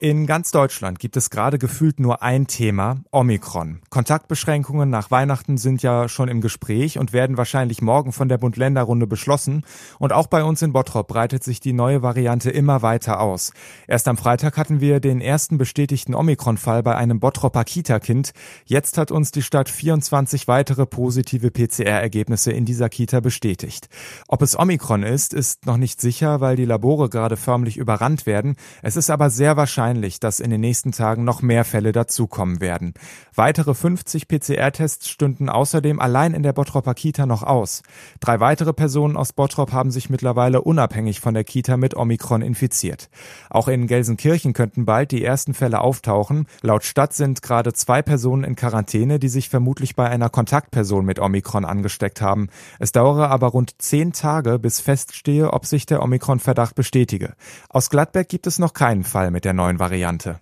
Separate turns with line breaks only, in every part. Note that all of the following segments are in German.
In ganz Deutschland gibt es gerade gefühlt nur ein Thema, Omikron. Kontaktbeschränkungen nach Weihnachten sind ja schon im Gespräch und werden wahrscheinlich morgen von der Bund-Länder-Runde beschlossen. Und auch bei uns in Bottrop breitet sich die neue Variante immer weiter aus. Erst am Freitag hatten wir den ersten bestätigten Omikron-Fall bei einem Bottropper Kita-Kind. Jetzt hat uns die Stadt 24 weitere positive PCR-Ergebnisse in dieser Kita bestätigt. Ob es Omikron ist, ist noch nicht sicher, weil die Labore gerade förmlich überrannt werden. Es ist aber sehr wahrscheinlich, wahrscheinlich, dass in den nächsten Tagen noch mehr Fälle dazukommen werden. Weitere 50 PCR-Tests stünden außerdem allein in der Bottropper Kita noch aus. Drei weitere Personen aus Bottrop haben sich mittlerweile unabhängig von der Kita mit Omikron infiziert. Auch in Gelsenkirchen könnten bald die ersten Fälle auftauchen. Laut Stadt sind gerade zwei Personen in Quarantäne, die sich vermutlich bei einer Kontaktperson mit Omikron angesteckt haben. Es dauere aber rund zehn Tage, bis feststehe, ob sich der Omikron-Verdacht bestätige. Aus Gladbeck gibt es noch keinen Fall mit der neuen Variante.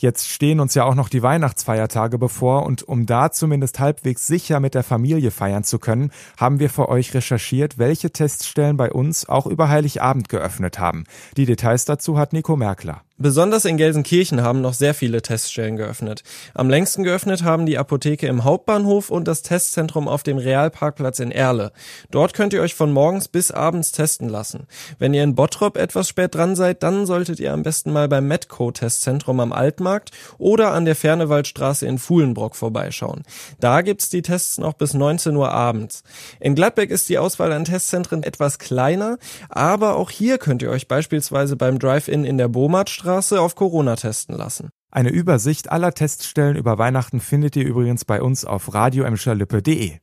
Jetzt stehen uns ja auch noch die Weihnachtsfeiertage bevor und um da zumindest halbwegs sicher mit der Familie feiern zu können, haben wir für euch recherchiert, welche Teststellen bei uns auch über Heiligabend geöffnet haben. Die Details dazu hat Nico Merkler.
Besonders in Gelsenkirchen haben noch sehr viele Teststellen geöffnet. Am längsten geöffnet haben die Apotheke im Hauptbahnhof und das Testzentrum auf dem Realparkplatz in Erle. Dort könnt ihr euch von morgens bis abends testen lassen. Wenn ihr in Bottrop etwas spät dran seid, dann solltet ihr am besten mal beim Medco-Testzentrum am Altmarkt oder an der Fernewaldstraße in Fuhlenbrock vorbeischauen. Da gibt's die Tests noch bis 19 Uhr abends. In Gladbeck ist die Auswahl an Testzentren etwas kleiner, aber auch hier könnt ihr euch beispielsweise beim Drive-In in der Bomartstraße Straße auf Corona testen lassen.
Eine Übersicht aller Teststellen über Weihnachten findet ihr übrigens bei uns auf radioemscherlippe.de.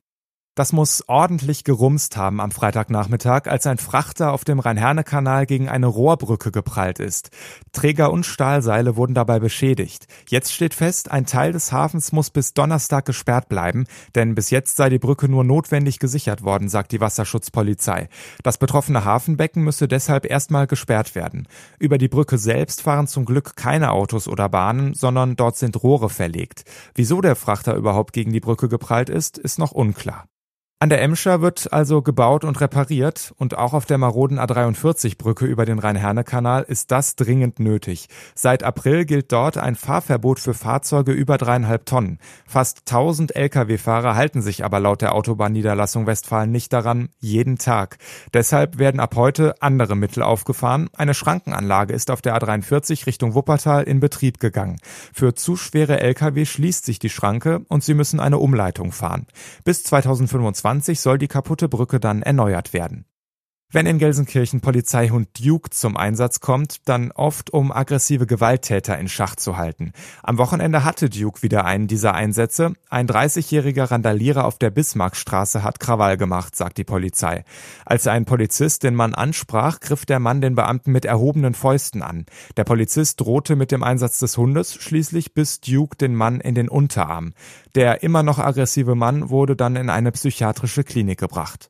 Das muss ordentlich gerumst haben am Freitagnachmittag, als ein Frachter auf dem Rhein-Herne-Kanal gegen eine Rohrbrücke geprallt ist. Träger und Stahlseile wurden dabei beschädigt. Jetzt steht fest, ein Teil des Hafens muss bis Donnerstag gesperrt bleiben, denn bis jetzt sei die Brücke nur notwendig gesichert worden, sagt die Wasserschutzpolizei. Das betroffene Hafenbecken müsse deshalb erstmal gesperrt werden. Über die Brücke selbst fahren zum Glück keine Autos oder Bahnen, sondern dort sind Rohre verlegt. Wieso der Frachter überhaupt gegen die Brücke geprallt ist, ist noch unklar. An der Emscher wird also gebaut und repariert und auch auf der maroden A43-Brücke über den Rhein-Herne-Kanal ist das dringend nötig. Seit April gilt dort ein Fahrverbot für Fahrzeuge über dreieinhalb Tonnen. Fast 1000 Lkw-Fahrer halten sich aber laut der Autobahnniederlassung Westfalen nicht daran, jeden Tag. Deshalb werden ab heute andere Mittel aufgefahren. Eine Schrankenanlage ist auf der A43 Richtung Wuppertal in Betrieb gegangen. Für zu schwere Lkw schließt sich die Schranke und sie müssen eine Umleitung fahren. Bis 2025 2020 soll die kaputte Brücke dann erneuert werden. Wenn in Gelsenkirchen Polizeihund Duke zum Einsatz kommt, dann oft um aggressive Gewalttäter in Schach zu halten. Am Wochenende hatte Duke wieder einen dieser Einsätze. Ein 30-jähriger Randalierer auf der Bismarckstraße hat Krawall gemacht, sagt die Polizei. Als ein Polizist den Mann ansprach, griff der Mann den Beamten mit erhobenen Fäusten an. Der Polizist drohte mit dem Einsatz des Hundes, schließlich biss Duke den Mann in den Unterarm. Der immer noch aggressive Mann wurde dann in eine psychiatrische Klinik gebracht.